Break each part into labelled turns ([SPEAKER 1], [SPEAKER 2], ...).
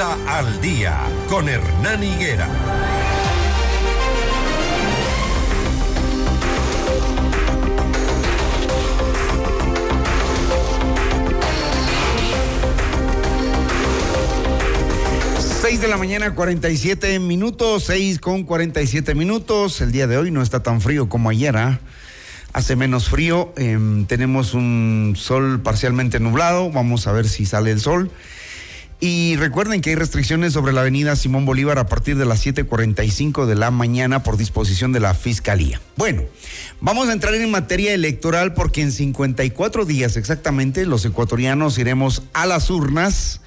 [SPEAKER 1] Al día con Hernán Higuera.
[SPEAKER 2] Seis de la mañana, 47 minutos, seis con 47 minutos. El día de hoy no está tan frío como ayer, ¿ah? Hace menos frío, em, tenemos un sol parcialmente nublado, vamos a ver si sale el sol. Y recuerden que hay restricciones sobre la avenida Simón Bolívar a partir de las 7.45 de la mañana por disposición de la Fiscalía. Bueno, vamos a entrar en materia electoral porque en 54 días exactamente los ecuatorianos iremos a las urnas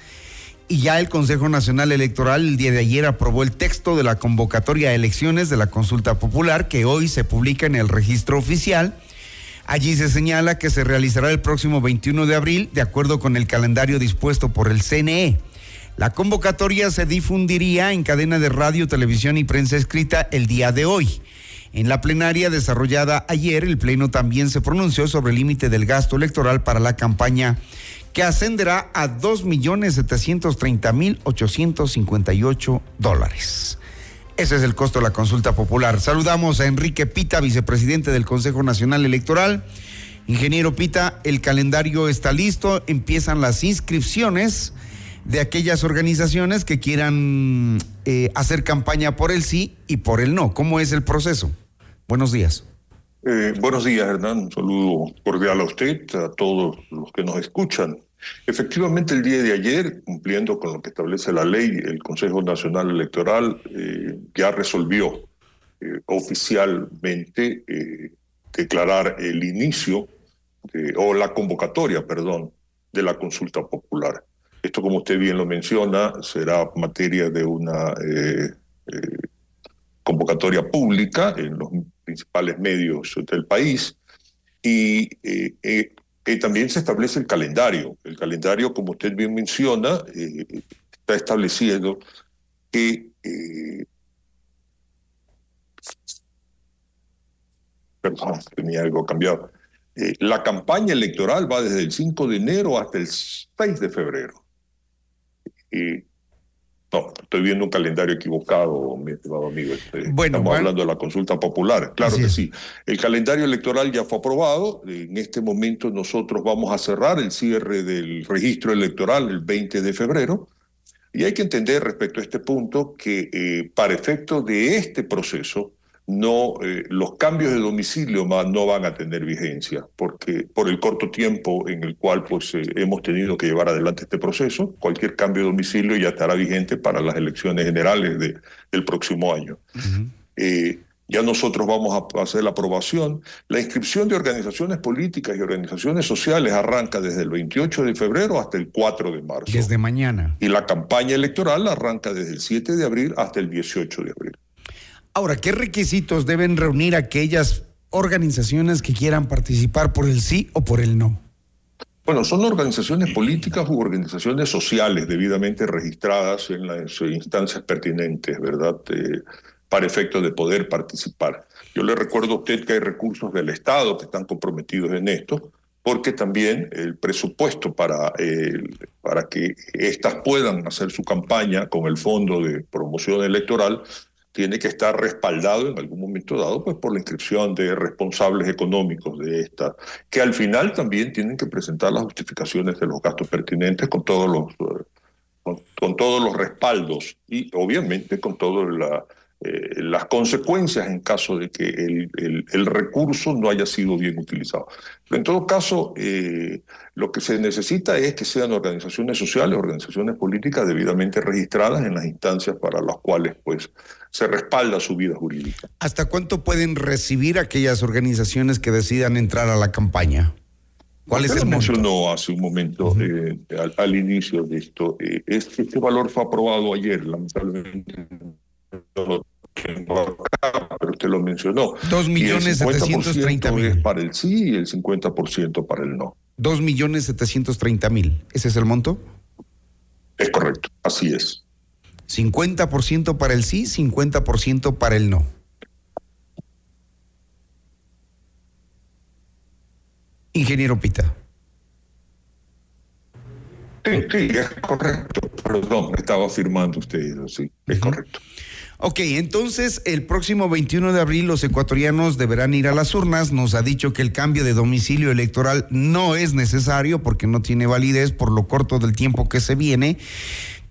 [SPEAKER 2] y ya el Consejo Nacional Electoral el día de ayer aprobó el texto de la convocatoria a elecciones de la consulta popular que hoy se publica en el registro oficial. Allí se señala que se realizará el próximo 21 de abril de acuerdo con el calendario dispuesto por el CNE. La convocatoria se difundiría en cadena de radio, televisión y prensa escrita el día de hoy. En la plenaria desarrollada ayer, el Pleno también se pronunció sobre el límite del gasto electoral para la campaña que ascenderá a 2.730.858 dólares. Ese es el costo de la consulta popular. Saludamos a Enrique Pita, vicepresidente del Consejo Nacional Electoral. Ingeniero Pita, el calendario está listo, empiezan las inscripciones de aquellas organizaciones que quieran eh, hacer campaña por el sí y por el no. ¿Cómo es el proceso? Buenos días.
[SPEAKER 3] Eh, buenos días, Hernán. Un saludo cordial a usted, a todos los que nos escuchan. Efectivamente, el día de ayer, cumpliendo con lo que establece la ley, el Consejo Nacional Electoral eh, ya resolvió eh, oficialmente declarar el inicio o la convocatoria, perdón, de la consulta popular. Esto, como usted bien lo menciona, será materia de una convocatoria pública en los principales medios del país y eh, eh, también se establece el calendario. El calendario, como usted bien menciona, eh, está estableciendo que perdón, tenía algo cambiado. la campaña electoral va desde el 5 de enero hasta el 6 de febrero. No, estoy viendo un calendario equivocado, mi estimado amigo. Este, bueno, Estamos hablando de la consulta popular. Claro que sí. El calendario electoral ya fue aprobado. En este momento nosotros vamos a cerrar el cierre del registro electoral el 20 de febrero. Y hay que entender respecto a este punto que eh, para efecto de este proceso, no, eh, los cambios de domicilio más no van a tener vigencia, porque por el corto tiempo en el cual pues, eh, hemos tenido que llevar adelante este proceso, cualquier cambio de domicilio ya estará vigente para las elecciones generales de, del próximo año. Eh, ya nosotros vamos a hacer la aprobación. La inscripción de organizaciones políticas y organizaciones sociales arranca desde el 28 de febrero hasta el 4 de marzo.
[SPEAKER 2] Desde mañana.
[SPEAKER 3] Y la campaña electoral arranca desde el 7 de abril hasta el 18 de abril.
[SPEAKER 2] Ahora, ¿qué requisitos deben reunir aquellas organizaciones que quieran participar por el sí o por el no?
[SPEAKER 3] Bueno, son organizaciones políticas u organizaciones sociales debidamente registradas en las instancias pertinentes, ¿verdad? Eh, para efecto de poder participar. Yo le recuerdo a usted que hay recursos del Estado que están comprometidos en esto, porque también el presupuesto para, para que éstas puedan hacer su campaña con el Fondo de Promoción Electoral tiene que estar respaldado en algún momento dado pues, por la inscripción de responsables económicos de esta, que al final también tienen que presentar las justificaciones de los gastos pertinentes con todos los, eh, con, todos los respaldos y obviamente con todas eh, las consecuencias en caso de que el, el, recurso no haya sido bien utilizado. Pero en todo caso, eh, lo que se necesita es que sean organizaciones sociales, organizaciones políticas debidamente registradas en las instancias para las cuales pues, se respalda su vida jurídica.
[SPEAKER 2] ¿Hasta cuánto pueden recibir aquellas organizaciones que decidan entrar a la campaña?
[SPEAKER 3] ¿Cuál es el mencionó hace un momento eh, al, inicio de esto. Este, valor fue aprobado ayer, lamentablemente no acá, pero usted lo mencionó.
[SPEAKER 2] Dos millones setecientos treinta mil.
[SPEAKER 3] es para el sí y el 50% para el no.
[SPEAKER 2] Dos millones setecientos treinta mil. ¿Ese es el monto?
[SPEAKER 3] Es correcto, así es.
[SPEAKER 2] 50% para el sí, 50% para el no. Ingeniero Pita.
[SPEAKER 3] Sí, sí, es correcto. perdón, estaba afirmando usted, sí, es correcto.
[SPEAKER 2] Ok, entonces el próximo 21 de abril los ecuatorianos deberán ir a las urnas. Nos ha dicho que el cambio de domicilio electoral no es necesario porque no tiene validez por lo corto del tiempo que se viene.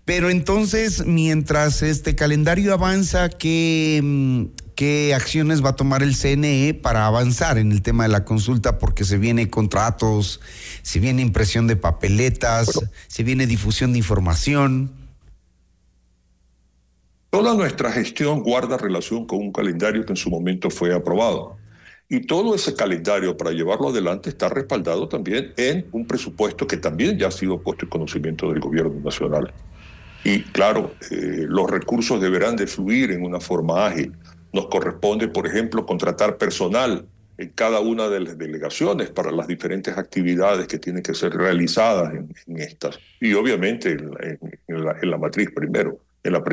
[SPEAKER 2] Pero entonces, mientras este calendario avanza, ¿qué, mm, ¿qué acciones va a tomar el CNE para avanzar en el tema de la consulta? Porque se viene contratos, se viene impresión de papeletas, se viene difusión de información.
[SPEAKER 3] Toda nuestra gestión guarda relación con un calendario que en su momento fue aprobado. Y todo ese calendario para llevarlo adelante está respaldado también en un presupuesto que también ya ha sido puesto en conocimiento del gobierno nacional. Y claro, eh, los recursos deberán de fluir en una forma ágil. Nos corresponde, por ejemplo, contratar personal en cada una de las delegaciones para las diferentes actividades que tienen que ser realizadas en, estas. Y obviamente en, la, matriz primero en la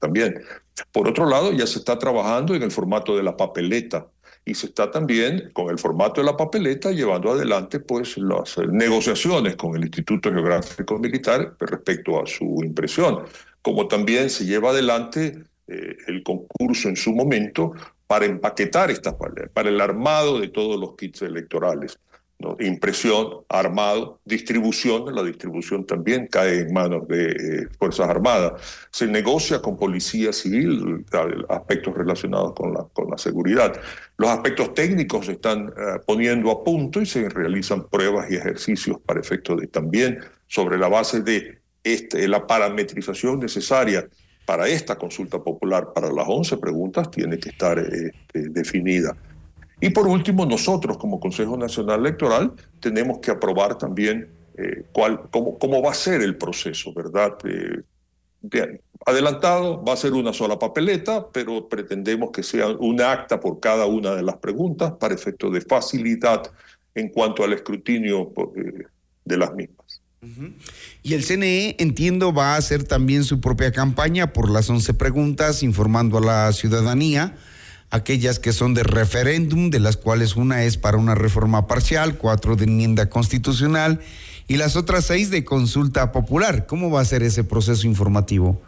[SPEAKER 3] también. Por otro lado, ya se está trabajando en el formato de la papeleta y se está también con el formato de la papeleta llevando adelante pues las eh, negociaciones con el Instituto Geográfico Militar respecto a su impresión, como también se lleva adelante eh, el concurso en su momento para empaquetar estas para el armado de todos los kits electorales impresión, armado, distribución, la distribución también cae en manos de eh, Fuerzas Armadas. Se negocia con Policía Civil aspectos relacionados con la, seguridad. Los aspectos técnicos se están eh, poniendo a punto y se realizan pruebas y ejercicios para efectos de también sobre la base de este, la parametrización necesaria para esta consulta popular, para las 11 preguntas, tiene que estar este, definida. Y por último, nosotros como Consejo Nacional Electoral tenemos que aprobar también eh, cuál, cómo, cómo, va a ser el proceso, ¿verdad? Eh, adelantado, va a ser una sola papeleta, pero pretendemos que sea un acta por cada una de las preguntas para efecto de facilidad en cuanto al escrutinio eh, de las mismas.
[SPEAKER 2] Y el CNE, entiendo, va a hacer también su propia campaña por las 11 preguntas, informando a la ciudadanía aquellas que son de referéndum, de las cuales una es para una reforma parcial, cuatro de enmienda constitucional y las otras seis de consulta popular. ¿Cómo va a ser ese proceso informativo?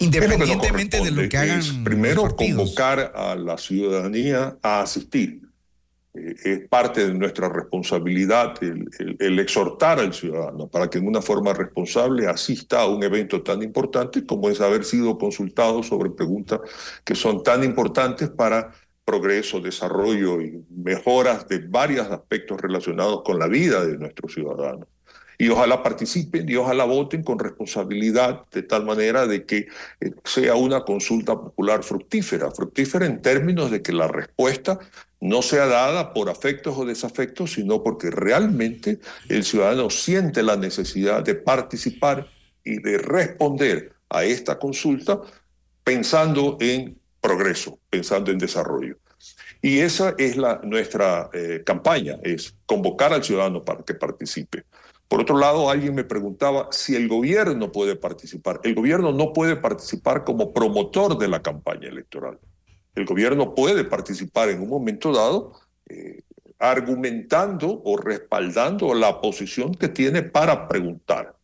[SPEAKER 3] Independientemente de lo que hagan. primero, convocar a la ciudadanía a asistir eh, es parte de nuestra responsabilidad el, exhortar al ciudadano para que en una forma responsable asista a un evento tan importante como es haber sido consultado sobre preguntas que son tan importantes para progreso, desarrollo y mejoras de varios aspectos relacionados con la vida de nuestros ciudadanos. Y ojalá participen y ojalá voten con responsabilidad de tal manera de que eh, sea una consulta popular fructífera, fructífera en términos de que la respuesta no sea dada por afectos o desafectos, sino porque realmente el ciudadano siente la necesidad de participar y de responder a esta consulta pensando en progreso, pensando en desarrollo. Y esa es la, nuestra eh, campaña, es convocar al ciudadano para que participe. Por otro lado, alguien me preguntaba si el gobierno puede participar. El gobierno no puede participar como promotor de la campaña electoral el gobierno puede participar en un momento dado eh, argumentando o respaldando la posición que tiene para preguntar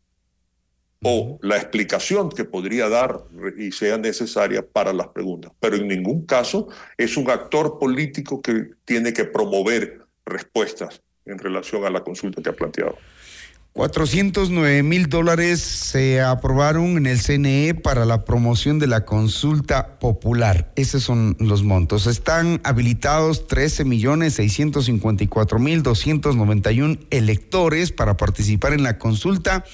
[SPEAKER 3] o la explicación que podría dar y sea necesaria para las preguntas. Pero en ningún caso es un actor político que tiene que promover respuestas en relación a la consulta que ha planteado.
[SPEAKER 2] 409 mil dólares se aprobaron en el CNE para la promoción de la consulta popular. Esos son los montos. Están habilitados 13 millones 654 mil 291 electores para participar en la consulta.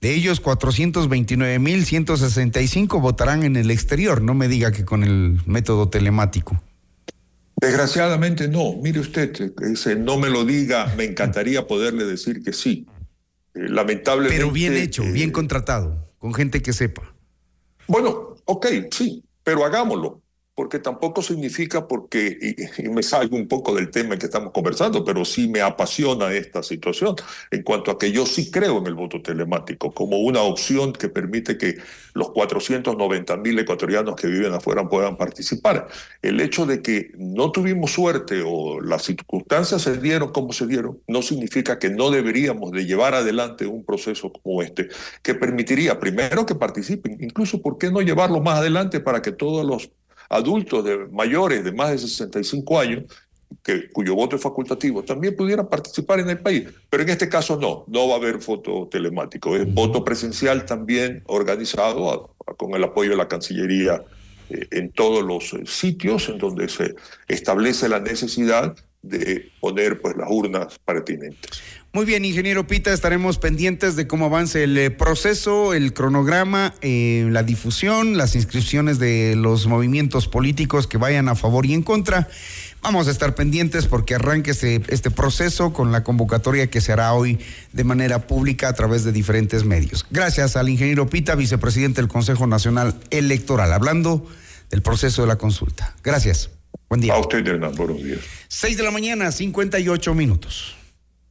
[SPEAKER 2] De ellos, 429 mil 165 votarán en el exterior. No me diga que con el método telemático.
[SPEAKER 3] Desgraciadamente no. Mire usted, ese no me lo diga. Me encantaría poderle decir que sí eh, lamentablemente.
[SPEAKER 2] Pero bien hecho, bien eh, contratado, con gente que sepa.
[SPEAKER 3] Bueno, ok, sí, pero hagámoslo. Porque tampoco significa porque, y, me salgo un poco del tema que estamos conversando, pero sí me apasiona esta situación en cuanto a que yo sí creo en el voto telemático como una opción que permite que los 490 mil ecuatorianos que viven afuera puedan participar. El hecho de que no tuvimos suerte o las circunstancias se dieron como se dieron, no significa que no deberíamos de llevar adelante un proceso como este, que permitiría primero que participen, incluso por qué no llevarlo más adelante para que todos los adultos de mayores de más de 65 años, que, cuyo voto es facultativo, también pudieran participar en el país. Pero en este caso no, no va a haber voto telemático, es voto presencial también organizado con el apoyo de la Cancillería eh, en todos los eh, sitios en donde se establece la necesidad de poner pues las urnas pertinentes.
[SPEAKER 2] Muy bien, ingeniero Pita, estaremos pendientes de cómo avance el eh, proceso, el cronograma, eh, la difusión, las inscripciones de los movimientos políticos que vayan a favor y en contra. Vamos a estar pendientes porque arranque este, este proceso con la convocatoria que se hará hoy de manera pública a través de diferentes medios. Gracias al ingeniero Pita, vicepresidente del Consejo Nacional Electoral, hablando del proceso de la consulta. Gracias. Buen día.
[SPEAKER 3] A usted, Hernán, buenos días.
[SPEAKER 2] Seis de la mañana, 58 minutos.